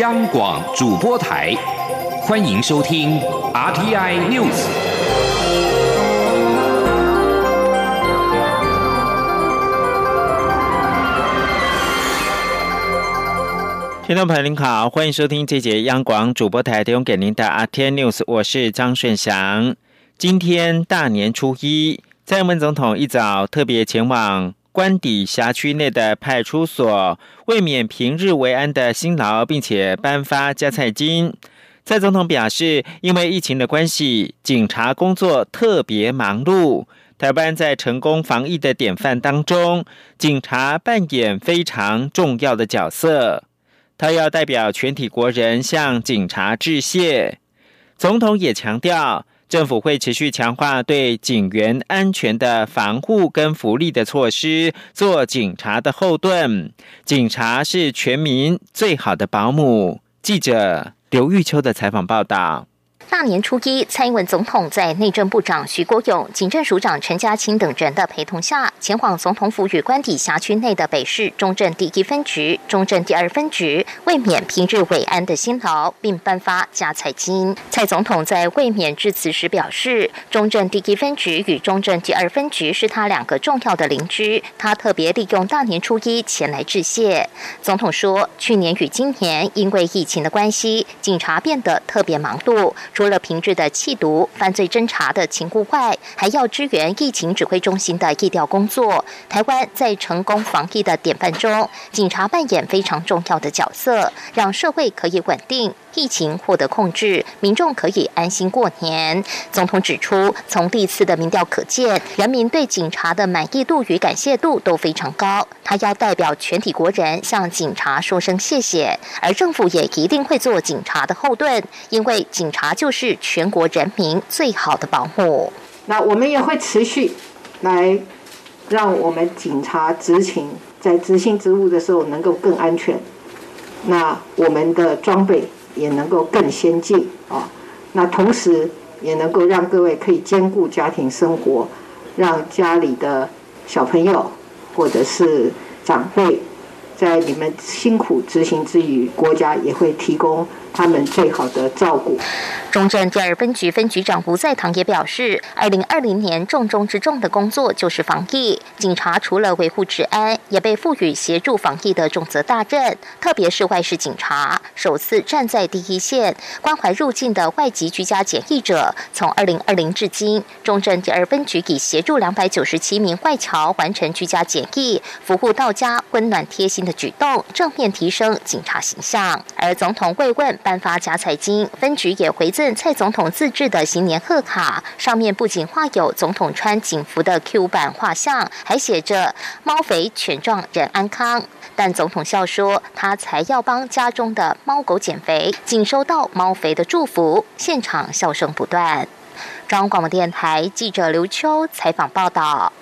央广主播台，欢迎收听 RTI News。听众朋友您好，欢迎收听这节央广主播台提供给您的 RTI News，我是张顺祥。今天大年初一，蔡英文总统一早特别前往。官邸辖区内的派出所，为免平日为安的辛劳，并且颁发加菜金。蔡总统表示，因为疫情的关系，警察工作特别忙碌。台湾在成功防疫的典范当中，警察扮演非常重要的角色。他要代表全体国人向警察致谢。总统也强调。政府会持续强化对警员安全的防护跟福利的措施，做警察的后盾。警察是全民最好的保姆。记者刘玉秋的采访报道。大年初一，蔡英文总统在内政部长徐国勇、警政署长陈家清等人的陪同下，前往总统府与官邸辖区内的北市中正第一分局、中正第二分局，为免平日伟安的辛劳，并颁发加彩金。蔡总统在卫冕致辞时表示，中正第一分局与中正第二分局是他两个重要的邻居，他特别利用大年初一前来致谢。总统说，去年与今年因为疫情的关系，警察变得特别忙碌。除了平日的缉毒、犯罪侦查的情务外，还要支援疫情指挥中心的疫调工作。台湾在成功防疫的典范中，警察扮演非常重要的角色，让社会可以稳定。疫情获得控制，民众可以安心过年。总统指出，从历次的民调可见，人民对警察的满意度与感谢度都非常高。他要代表全体国人向警察说声谢谢，而政府也一定会做警察的后盾，因为警察就是全国人民最好的保护。那我们也会持续来让我们警察执勤，在执行职务的时候能够更安全。那我们的装备。也能够更先进啊，那同时也能够让各位可以兼顾家庭生活，让家里的小朋友或者是长辈，在你们辛苦执行之余，国家也会提供。他们最好的照顾。中正第二分局分局长吴在堂也表示，二零二零年重中之重的工作就是防疫。警察除了维护治安，也被赋予协助防疫的重责大任。特别是外事警察，首次站在第一线，关怀入境的外籍居家检疫者。从二零二零至今，中正第二分局已协助两百九十七名外侨完成居家检疫，服务到家，温暖贴心的举动，正面提升警察形象。而总统慰问。颁发假彩金，分局也回赠蔡总统自制的新年贺卡，上面不仅画有总统穿警服的 Q 版画像，还写着“猫肥犬壮人安康”。但总统笑说，他才要帮家中的猫狗减肥，仅收到猫肥的祝福，现场笑声不断。中央广播电台记者刘秋采访报道。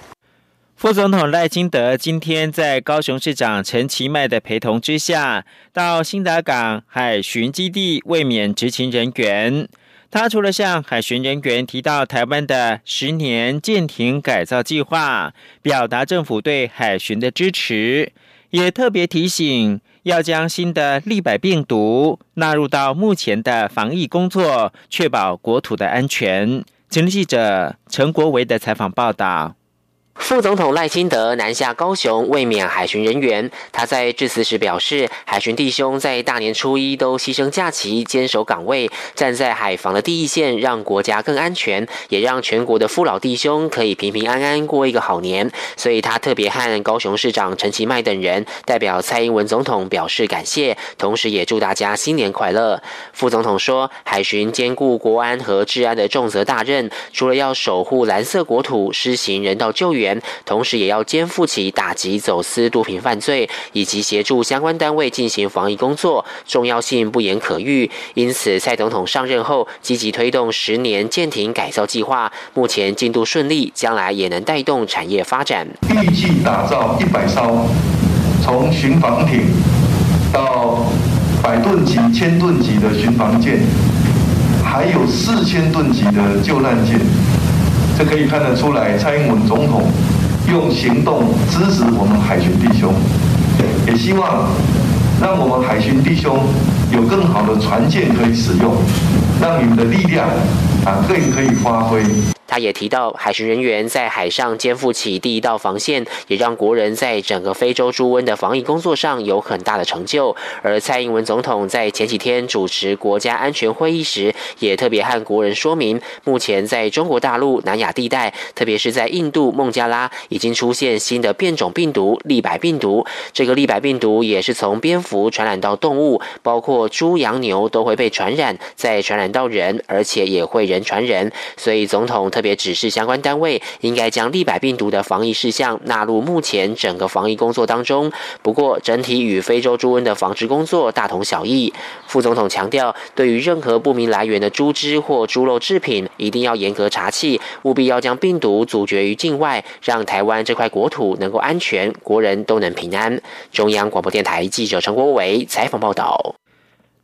副总统赖清德今天在高雄市长陈其迈的陪同之下，到新达港海巡基地慰勉执勤人员。他除了向海巡人员提到台湾的十年舰艇改造计划，表达政府对海巡的支持，也特别提醒要将新的利百病毒纳入到目前的防疫工作，确保国土的安全。请记者陈国维的采访报道。副总统赖清德南下高雄慰勉海巡人员。他在致辞时表示，海巡弟兄在大年初一都牺牲假期，坚守岗位，站在海防的第一线，让国家更安全，也让全国的父老弟兄可以平平安安过一个好年。所以他特别和高雄市长陈其迈等人代表蔡英文总统表示感谢，同时也祝大家新年快乐。副总统说，海巡兼顾国安和治安的重责大任，除了要守护蓝色国土，施行人道救援。同时，也要肩负起打击走私毒品犯罪以及协助相关单位进行防疫工作，重要性不言可喻。因此，蔡总统上任后积极推动十年舰艇改造计划，目前进度顺利，将来也能带动产业发展。预计打造一百艘从巡防艇到百吨级、千吨级的巡防舰，还有四千吨级的救难舰。这可以看得出来，蔡英文总统用行动支持我们海巡弟兄，也希望让我们海巡弟兄有更好的船舰可以使用，让你们的力量啊更可以发挥。他也提到，海巡人员在海上肩负起第一道防线，也让国人在整个非洲猪瘟的防疫工作上有很大的成就。而蔡英文总统在前几天主持国家安全会议时，也特别和国人说明，目前在中国大陆南亚地带，特别是在印度孟加拉，已经出现新的变种病毒利百病毒。这个利百病毒也是从蝙蝠传染到动物，包括猪、羊、牛都会被传染，再传染到人，而且也会人传人。所以总统特。别指示相关单位应该将利百病毒的防疫事项纳入目前整个防疫工作当中。不过，整体与非洲猪瘟的防治工作大同小异。副总统强调，对于任何不明来源的猪只或猪肉制品，一定要严格查气，务必要将病毒阻绝于境外，让台湾这块国土能够安全，国人都能平安。中央广播电台记者陈国伟采访报道。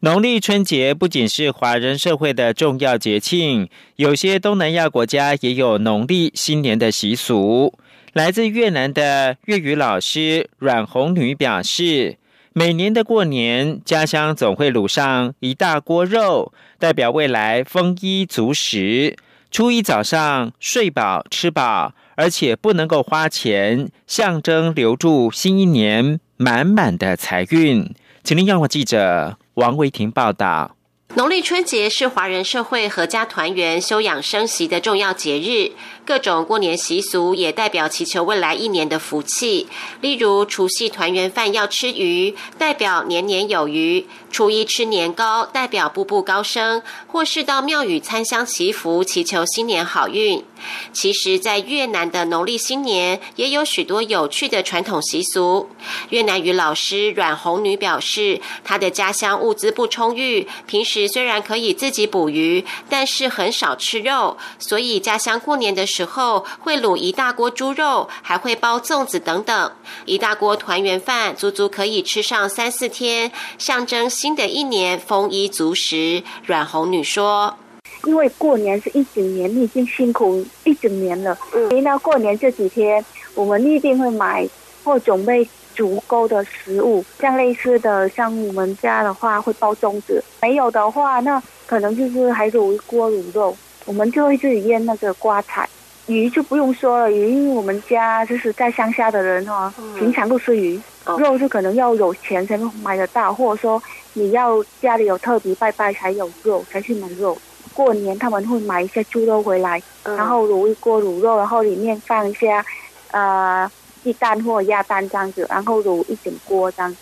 农历春节不仅是华人社会的重要节庆，有些东南亚国家也有农历新年的习俗。来自越南的粤语老师阮红女表示，每年的过年，家乡总会卤上一大锅肉，代表未来丰衣足食。初一早上睡饱吃饱，而且不能够花钱，象征留住新一年满满的财运。请听央广记者王维婷报道。农历春节是华人社会合家团圆、休养生息的重要节日。各种过年习俗也代表祈求未来一年的福气。例如，除夕团圆饭要吃鱼，代表年年有余；初一吃年糕，代表步步高升；或是到庙宇参香祈福，祈求新年好运。其实，在越南的农历新年也有许多有趣的传统习俗。越南语老师阮红女表示，她的家乡物资不充裕，平时虽然可以自己捕鱼，但是很少吃肉，所以家乡过年的时候会卤一大锅猪肉，还会包粽子等等，一大锅团圆饭，足足可以吃上三四天，象征新的一年丰衣足食。阮红女说。因为过年是一整年，你已经辛苦一整年了。嗯，那过年这几天，我们一定会买或准备足够的食物，像类似的，像我们家的话会包粽子，没有的话，那可能就是还卤一锅卤肉，我们就会自己腌那个瓜菜。鱼就不用说了，鱼因为我们家就是在乡下的人哈，平常不吃鱼。肉就可能要有钱才能买得到，或者说你要家里有特别拜拜才有肉，才去买肉。过年他们会买一些猪肉回来，然后卤一锅卤肉，然后里面放一些呃鸡蛋或鸭蛋这样子，然后卤一整锅这样。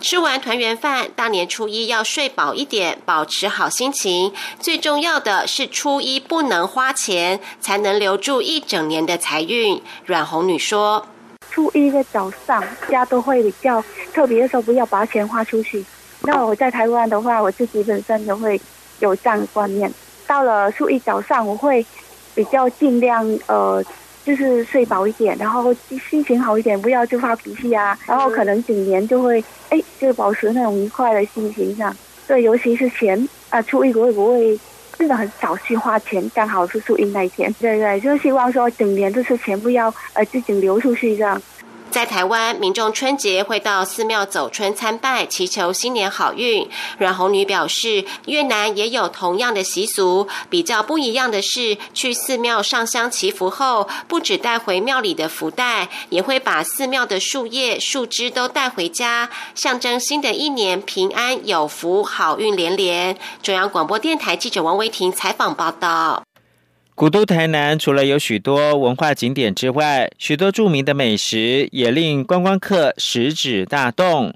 吃完团圆饭，大年初一要睡饱一点，保持好心情。最重要的是初一不能花钱，才能留住一整年的财运。阮红女说：“初一的早上，家都会比较特别的时候，不要把钱花出去。那我在台湾的话，我自己本身就会有这样的观念。”到了初一早上，我会比较尽量呃，就是睡饱一点，然后心情好一点，不要就发脾气啊。然后可能整年就会哎，就保持那种愉快的心情上。对，尤其是钱啊，初一我会不会真的很少去花钱，刚好是初一那一天。对对，就希望说整年就是钱不要呃自己流出去这样。在台湾，民众春节会到寺庙走春参拜，祈求新年好运。阮红女表示，越南也有同样的习俗，比较不一样的是，去寺庙上香祈福后，不只带回庙里的福袋，也会把寺庙的树叶、树枝都带回家，象征新的一年平安有福、好运连连。中央广播电台记者王维婷采访报道。古都台南除了有许多文化景点之外，许多著名的美食也令观光客食指大动。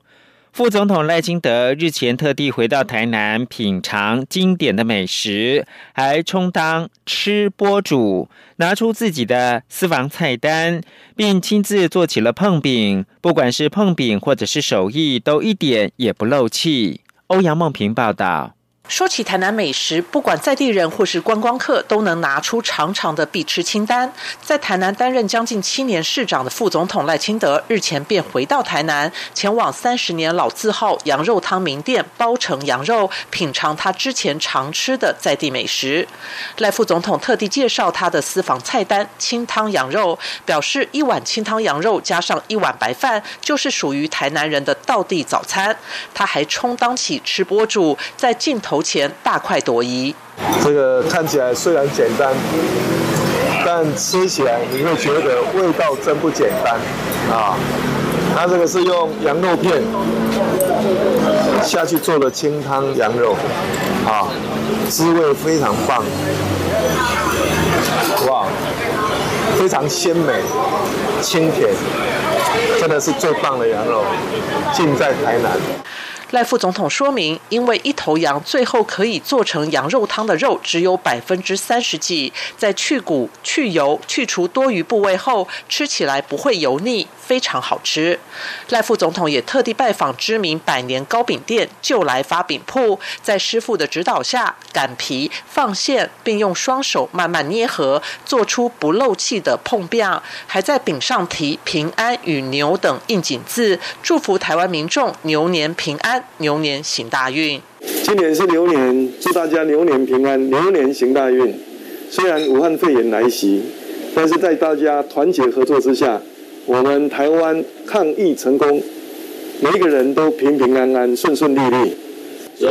副总统赖清德日前特地回到台南品尝经典的美食，还充当吃播主，拿出自己的私房菜单，并亲自做起了碰饼。不管是碰饼或者是手艺，都一点也不漏气。欧阳梦平报道。说起台南美食，不管在地人或是观光客，都能拿出长长的必吃清单。在台南担任将近七年市长的副总统赖清德，日前便回到台南，前往三十年老字号羊肉汤名店包城羊肉，品尝他之前常吃的在地美食。赖副总统特地介绍他的私房菜单——清汤羊肉，表示一碗清汤羊肉加上一碗白饭，就是属于台南人的道地早餐。他还充当起吃播主，在镜头。前大快朵颐，这个看起来虽然简单，但吃起来你会觉得味道真不简单啊！它这个是用羊肉片下去做的清汤羊肉，啊，滋味非常棒，哇，非常鲜美、清甜，真的是最棒的羊肉，尽在台南。赖副总统说明，因为一头羊最后可以做成羊肉汤的肉只有百分之三十几，在去骨、去油、去除多余部位后，吃起来不会油腻，非常好吃。赖副总统也特地拜访知名百年糕饼店就来发饼铺，在师傅的指导下擀皮、放馅，并用双手慢慢捏合，做出不漏气的碰饼，还在饼上题“平安”与“牛”等应景字，祝福台湾民众牛年平安安。牛年行大运，今年是牛年，祝大家牛年平安，牛年行大运。虽然武汉肺炎来袭，但是在大家团结合作之下，我们台湾抗疫成功，每一个人都平平安安、顺顺利利。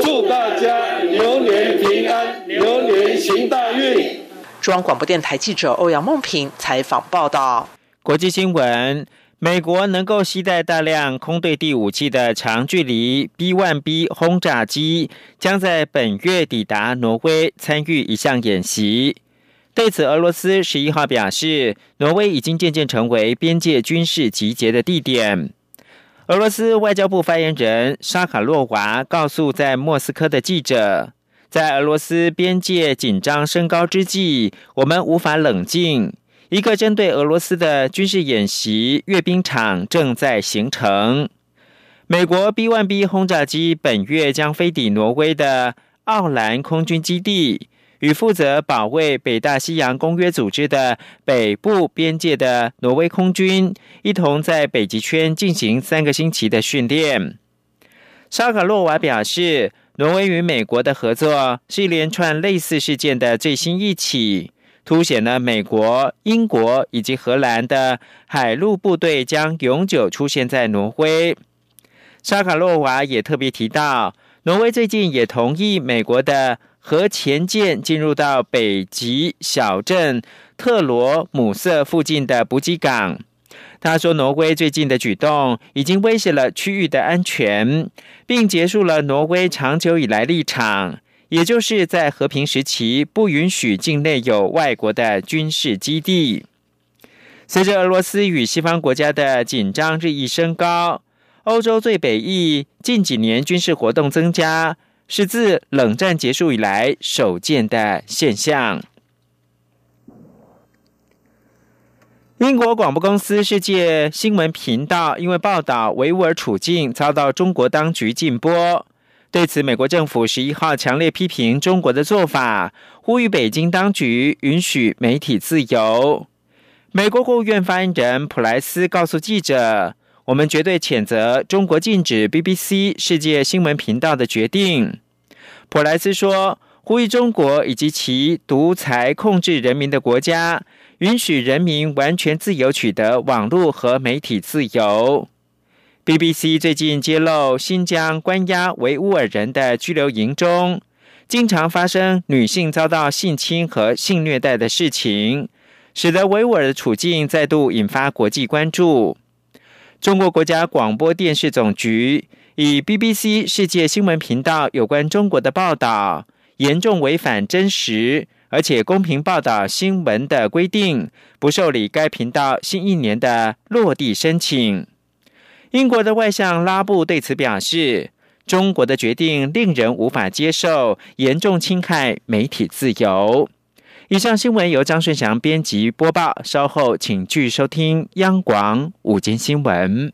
祝大家牛年平安，牛年行大运。中央广播电台记者欧阳梦平采访报道。国际新闻。美国能够携带大量空对地武器的长距离 B-1B 轰炸机，将在本月抵达挪威参与一项演习。对此，俄罗斯十一号表示，挪威已经渐渐成为边界军事集结的地点。俄罗斯外交部发言人沙卡洛娃告诉在莫斯科的记者，在俄罗斯边界紧张升高之际，我们无法冷静。一个针对俄罗斯的军事演习阅兵场正在形成。美国 B-1B 轰炸机本月将飞抵挪威的奥兰空军基地，与负责保卫北大西洋公约组织的北部边界的挪威空军一同在北极圈进行三个星期的训练。沙卡洛娃表示，挪威与美国的合作是一连串类似事件的最新一起。凸显了美国、英国以及荷兰的海陆部队将永久出现在挪威。沙卡洛娃也特别提到，挪威最近也同意美国的核潜舰进入到北极小镇特罗姆瑟附近的补给港。他说，挪威最近的举动已经威胁了区域的安全，并结束了挪威长久以来立场。也就是在和平时期，不允许境内有外国的军事基地。随着俄罗斯与西方国家的紧张日益升高，欧洲最北翼近几年军事活动增加，是自冷战结束以来首见的现象。英国广播公司世界新闻频道因为报道维吾尔处境，遭到中国当局禁播。对此，美国政府十一号强烈批评中国的做法，呼吁北京当局允许媒体自由。美国国务院发言人普莱斯告诉记者：“我们绝对谴责中国禁止 BBC 世界新闻频道的决定。”普莱斯说：“呼吁中国以及其独裁控制人民的国家，允许人民完全自由取得网络和媒体自由。” BBC 最近揭露，新疆关押维吾尔人的拘留营中，经常发生女性遭到性侵和性虐待的事情，使得维吾尔的处境再度引发国际关注。中国国家广播电视总局以 BBC 世界新闻频道有关中国的报道严重违反真实而且公平报道新闻的规定，不受理该频道新一年的落地申请。英国的外相拉布对此表示：“中国的决定令人无法接受，严重侵害媒体自由。”以上新闻由张顺祥编辑播报。稍后请继续收听央广午间新闻。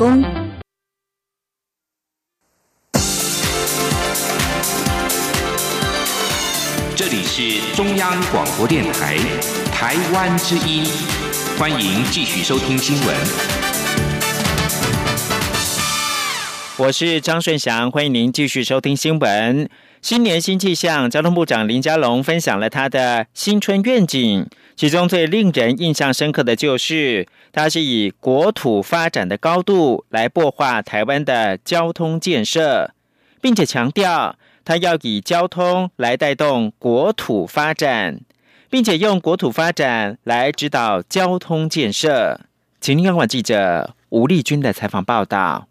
这里是中央广播电台台湾之音，欢迎继续收听新闻。我是张顺祥，欢迎您继续收听新闻。新年新气象，交通部长林佳龙分享了他的新春愿景。其中最令人印象深刻的就是，它是以国土发展的高度来擘画台湾的交通建设，并且强调它要以交通来带动国土发展，并且用国土发展来指导交通建设。请听央广记者吴丽君的采访报道。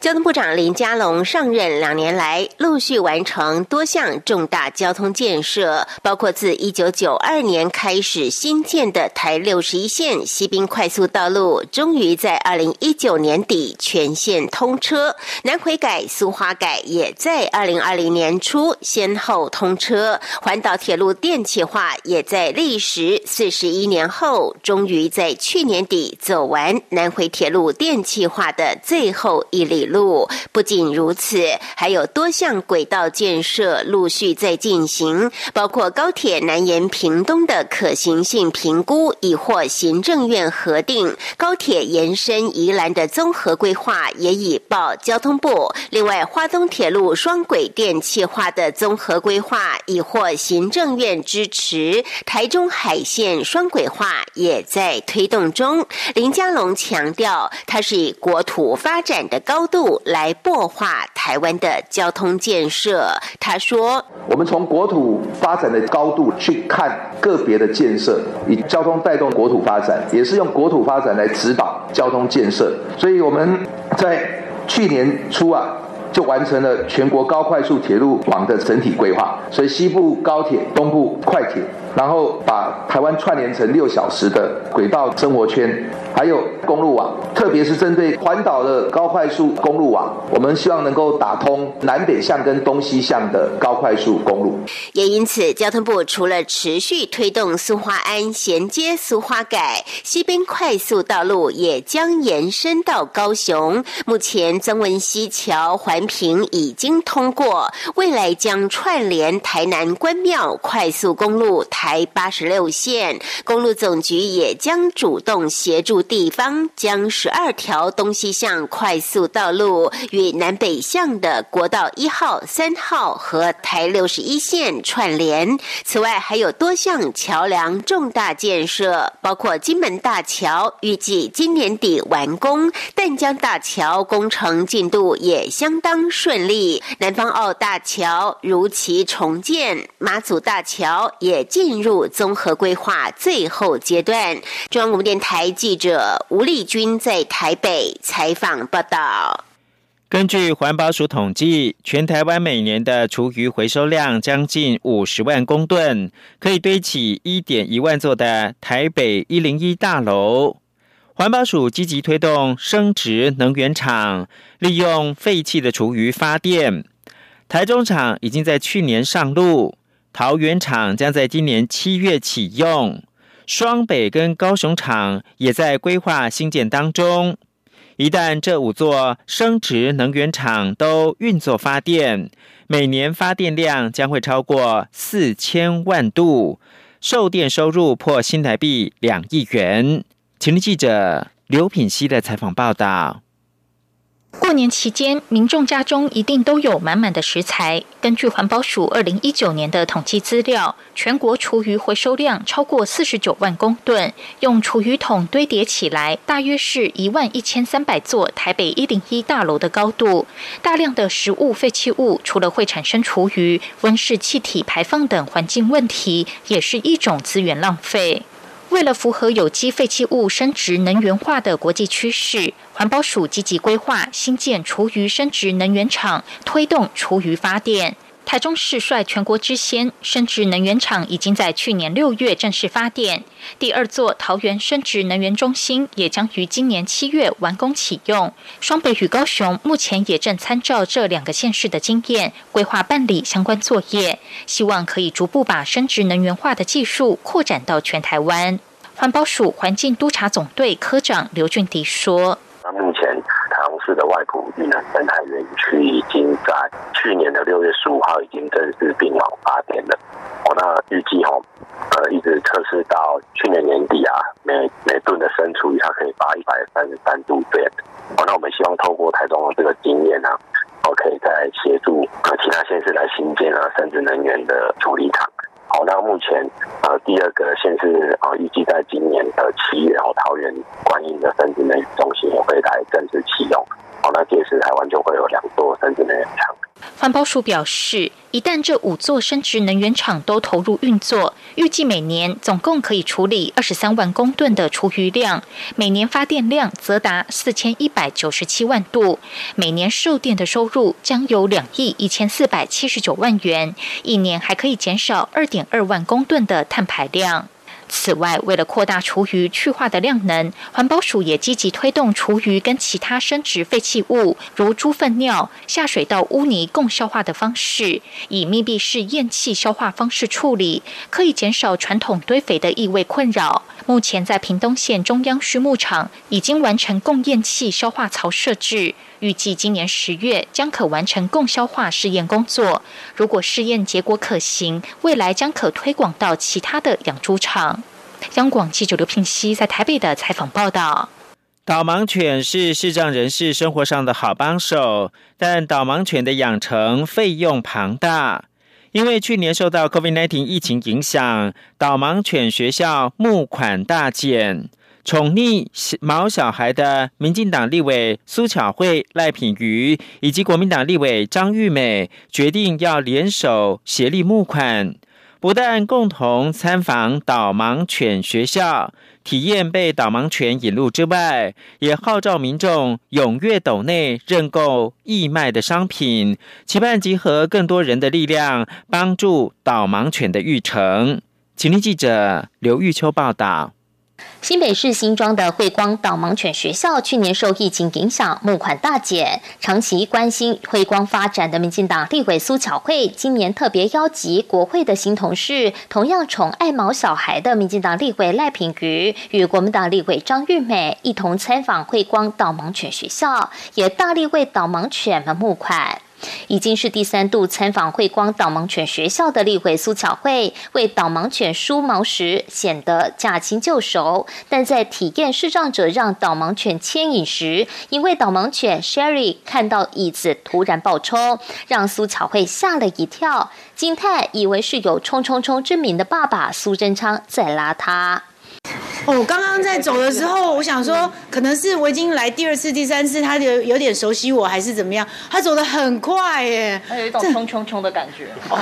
交通部长林佳龙上任两年来，陆续完成多项重大交通建设，包括自一九九二年开始新建的台六十一线西滨快速道路，终于在二零一九年底全线通车；南回改、苏花改也在二零二零年初先后通车；环岛铁路电气化也在历时四十一年后，终于在去年底走完南回铁路电气化的最后一。里路不仅如此，还有多项轨道建设陆续在进行，包括高铁南延屏东的可行性评估已获行政院核定，高铁延伸宜兰的综合规划也已报交通部。另外，花东铁路双轨电气化的综合规划已获行政院支持，台中海线双轨化也在推动中。林佳龙强调，它是以国土发展的高。高度来擘画台湾的交通建设。他说：“我们从国土发展的高度去看个别的建设，以交通带动国土发展，也是用国土发展来指导交通建设。所以我们在去年初啊，就完成了全国高快速铁路网的整体规划。所以西部高铁、东部快铁。”然后把台湾串联成六小时的轨道生活圈，还有公路网，特别是针对环岛的高快速公路网，我们希望能够打通南北向跟东西向的高快速公路。也因此，交通部除了持续推动苏花安衔接苏花改西边快速道路，也将延伸到高雄。目前曾文溪桥环评已经通过，未来将串联台南关庙快速公路台。八十六线公路总局也将主动协助地方，将十二条东西向快速道路与南北向的国道一号、三号和台六十一线串联。此外，还有多项桥梁重大建设，包括金门大桥，预计今年底完工；淡江大桥工程进度也相当顺利；南方澳大桥如期重建，马祖大桥也进。进入综合规划最后阶段。中央广播电台记者吴丽君在台北采访报道。根据环保署统计，全台湾每年的厨余回收量将近五十万公吨，可以堆起一点一万座的台北一零一大楼。环保署积极推动生殖能源厂，利用废弃的厨余发电。台中厂已经在去年上路。桃园厂将在今年七月启用，双北跟高雄厂也在规划新建当中。一旦这五座生殖能源厂都运作发电，每年发电量将会超过四千万度，售电收入破新台币两亿元。请听记者刘品熙的采访报道。过年期间，民众家中一定都有满满的食材。根据环保署二零一九年的统计资料，全国厨余回收量超过四十九万公吨，用厨余桶堆叠起来，大约是一万一千三百座台北一零一大楼的高度。大量的食物废弃物，除了会产生厨余、温室气体排放等环境问题，也是一种资源浪费。为了符合有机废弃物生殖能源化的国际趋势，环保署积极规划新建厨余生殖能源厂，推动厨余发电。台中市率全国之先，生殖能源厂已经在去年六月正式发电。第二座桃园生殖能源中心也将于今年七月完工启用。双北与高雄目前也正参照这两个县市的经验，规划办理相关作业，希望可以逐步把生殖能源化的技术扩展到全台湾。环保署环境督察总队科长刘俊迪说。目前市的外埔云南生态园区已经在去年的六月十五号已经正式并网发电了。哦，那预计哦，呃，一直测试到去年年底啊，每每吨的生储它可以发一百三十三度电。哦，那我们希望透过台中的这个经验呢，哦，可以再协助呃其他县市来新建啊，甚至能源的处理厂。好，那目前呃第二个县市啊，预计在今年的七月，然后桃园观音的生殖能源中心也会来正式启用。好，那届时台湾就会有两座生殖能源厂。环保署表示，一旦这五座生殖能源厂都投入运作，预计每年总共可以处理二十三万公吨的厨余量，每年发电量则达四千一百九十七万度，每年售电的收入将有两亿一千四百七十九万元，一年还可以减少二点二万公吨的碳排量。此外，为了扩大厨余去化的量能，环保署也积极推动厨余跟其他生殖废弃物，如猪粪尿、下水道污泥共消化的方式，以密闭式咽气消化方式处理，可以减少传统堆肥的异味困扰。目前在屏东县中央畜牧场已经完成共咽气消化槽设置，预计今年十月将可完成共消化试验工作。如果试验结果可行，未来将可推广到其他的养猪场。央广记者刘聘熙在台北的采访报道：导盲犬是视障人士生活上的好帮手，但导盲犬的养成费用庞大。因为去年受到 COVID-19 疫情影响，导盲犬学校募款大减。宠溺毛小孩的民进党立委苏巧慧、赖品瑜以及国民党立委张玉美决定要联手协力募款。不但共同参访导盲犬学校，体验被导盲犬引路之外，也号召民众踊跃斗内认购义卖的商品，期盼集合更多人的力量，帮助导盲犬的育成。请听记者刘玉秋报道。新北市新庄的慧光导盲犬学校去年受疫情影响，募款大减。长期关心慧光发展的民进党立委苏巧慧，今年特别邀集国会的新同事，同样宠爱毛小孩的民进党立委赖品瑜与国民党立委张玉美一同参访慧光导盲犬学校，也大力为导盲犬们募款。已经是第三度参访慧光导盲犬学校的立委苏巧慧，为导盲犬梳毛时显得驾轻就熟，但在体验视障者让导盲犬牵引时，因为导盲犬 Sherry 看到椅子突然爆冲，让苏巧慧吓了一跳，惊叹以为是有冲冲冲之名的爸爸苏贞昌在拉他。哦，刚刚在走的时候，我想说，可能是我已经来第二次、第三次，他有有点熟悉我，还是怎么样？他走的很快耶，他有一种冲冲冲的感觉，哦，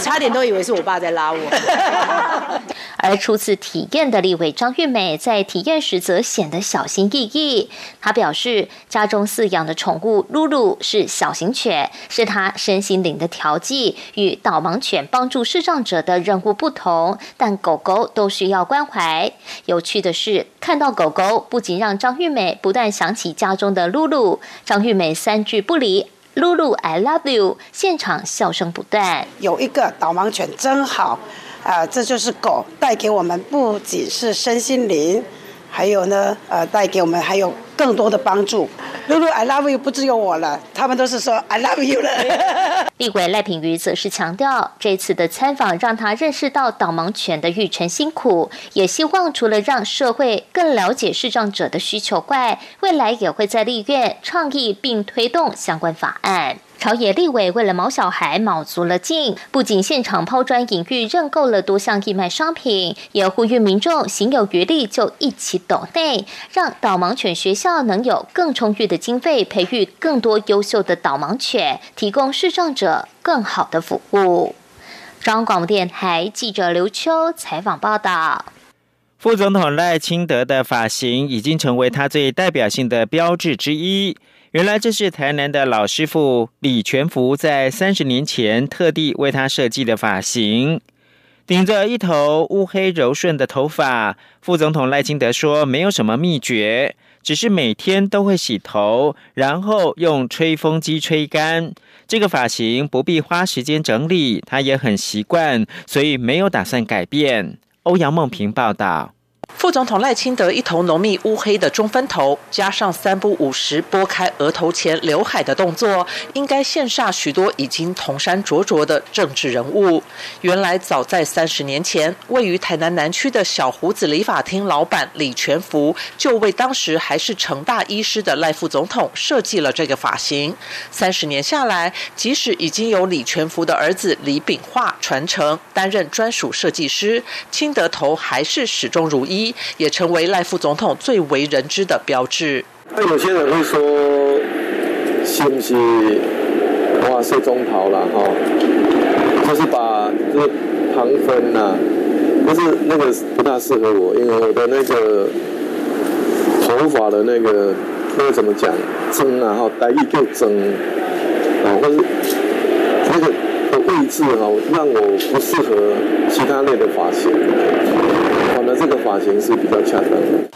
差点都以为是我爸在拉我。而初次体验的立委张玉美在体验时则显得小心翼翼。她表示，家中饲养的宠物露露是小型犬，是她身心灵的调剂，与导盲犬帮助视障者的任务不同。但狗狗都需要关怀。有趣的是，看到狗狗不仅让张玉美不断想起家中的露露，张玉美三句不离“露露，I love you”，现场笑声不断。有一个导盲犬真好。啊，这就是狗带给我们，不仅是身心灵，还有呢，呃，带给我们还有更多的帮助。露露，I love you，不只有我了，他们都是说 I love you 了。立委赖品瑜则是强调，这次的参访让他认识到导盲犬的育成辛苦，也希望除了让社会更了解视障者的需求外，未来也会在立院倡议并推动相关法案。朝野立委为了毛小孩卯足了劲，不仅现场抛砖引玉认购了多项义卖商品，也呼吁民众行有余力就一起抖内，让导盲犬学校能有更充裕的经费，培育更多优秀的导盲犬，提供视障者更好的服务。中央广播电台记者刘秋采访报道。副总统赖清德的发型已经成为他最代表性的标志之一。原来这是台南的老师傅李全福在三十年前特地为他设计的发型，顶着一头乌黑柔顺的头发。副总统赖清德说：“没有什么秘诀，只是每天都会洗头，然后用吹风机吹干。这个发型不必花时间整理，他也很习惯，所以没有打算改变。”欧阳梦平报道。副总统赖清德一头浓密乌黑的中分头，加上三不五时拨开额头前刘海的动作，应该羡煞许多已经铜山灼灼的政治人物。原来早在三十年前，位于台南南区的小胡子理发厅老板李全福，就为当时还是成大医师的赖副总统设计了这个发型。三十年下来，即使已经由李全福的儿子李炳化传承担任专属设计师，清德头还是始终如一。一也成为赖副总统最为人知的标志。那有些人会说，是不是哇是中桃了哈？就是把就是旁分呐，但是那个不大适合我，因为我的那个头发的那个那个怎么讲，增啊哈，带一就增啊，或是那个的位置哈，让我不适合其他类的发型。这个发型是比较恰当的。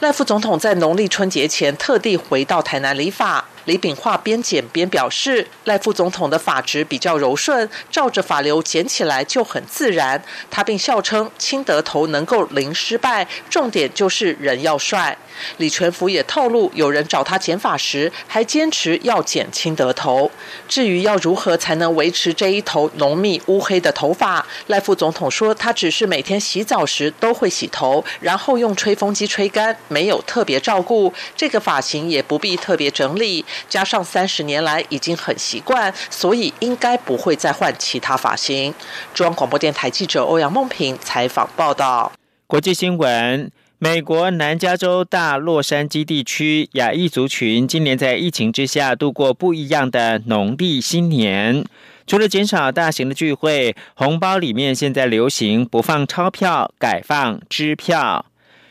赖副总统在农历春节前特地回到台南理发。李炳化边剪边表示，赖副总统的发质比较柔顺，照着发流剪起来就很自然。他并笑称，清德头能够零失败，重点就是人要帅。李全福也透露，有人找他剪发时，还坚持要剪清德头。至于要如何才能维持这一头浓密乌黑的头发，赖副总统说，他只是每天洗澡时都会洗头，然后用吹风机吹干，没有特别照顾。这个发型也不必特别整理。加上三十年来已经很习惯，所以应该不会再换其他发型。中央广播电台记者欧阳梦平采访报道。国际新闻：美国南加州大洛杉矶地区亚裔族群今年在疫情之下度过不一样的农历新年。除了减少大型的聚会，红包里面现在流行不放钞票，改放支票。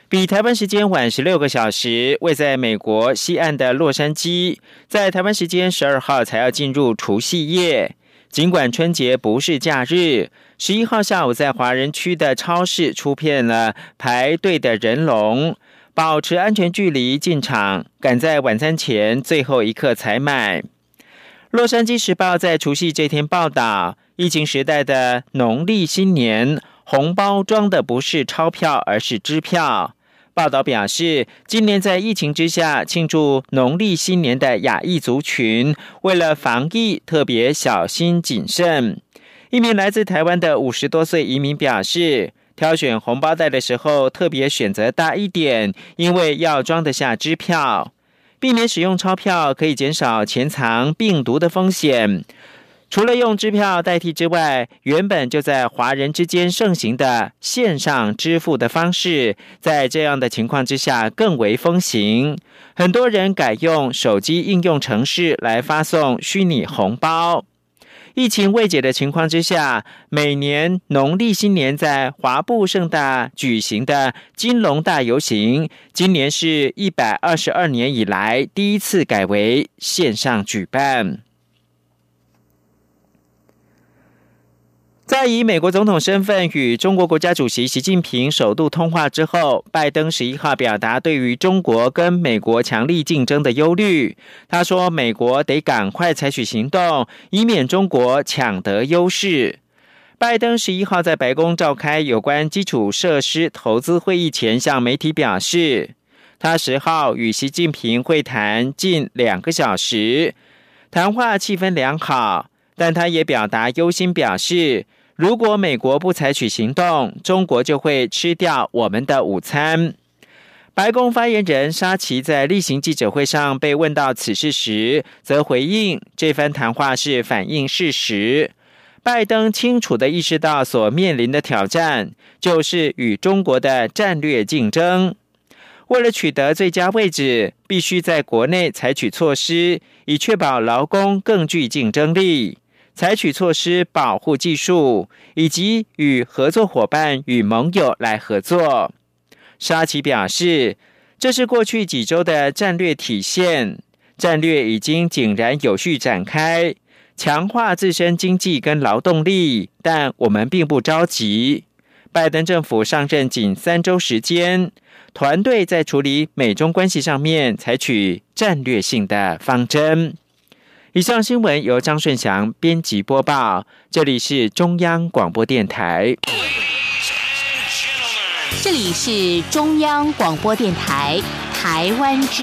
比台湾时间晚十六个小时，位在美国西岸的洛杉矶，在台湾时间十二号才要进入除夕夜。尽管春节不是假日，十一号下午在华人区的超市出现了排队的人龙，保持安全距离进场，赶在晚餐前最后一刻才买。洛杉矶时报在除夕这天报道，疫情时代的农历新年红包装的不是钞票，而是支票。报道表示，今年在疫情之下庆祝农历新年的亚裔族群，为了防疫特别小心谨慎。一名来自台湾的五十多岁移民表示，挑选红包袋的时候特别选择大一点，因为要装得下支票，避免使用钞票可以减少潜藏病毒的风险。除了用支票代替之外，原本就在华人之间盛行的线上支付的方式，在这样的情况之下更为风行。很多人改用手机应用程式来发送虚拟红包。疫情未解的情况之下，每年农历新年在华埠盛大举行的金龙大游行，今年是一百二十二年以来第一次改为线上举办。在以美国总统身份与中国国家主席习近平首度通话之后，拜登十一号表达对于中国跟美国强力竞争的忧虑。他说：“美国得赶快采取行动，以免中国抢得优势。”拜登十一号在白宫召开有关基础设施投资会议前，向媒体表示，他十号与习近平会谈近两个小时，谈话气氛良好，但他也表达忧心，表示。如果美国不采取行动，中国就会吃掉我们的午餐。白宫发言人沙奇在例行记者会上被问到此事时，则回应这番谈话是反映事实。拜登清楚的意识到所面临的挑战就是与中国的战略竞争。为了取得最佳位置，必须在国内采取措施，以确保劳工更具竞争力。采取措施保护技术，以及与合作伙伴与盟友来合作。沙奇表示，这是过去几周的战略体现，战略已经井然有序展开，强化自身经济跟劳动力，但我们并不着急。拜登政府上任仅三周时间，团队在处理美中关系上面采取战略性的方针。以上新闻由张顺祥编辑播报，这里是中央广播电台。这里是中央广播电台台湾之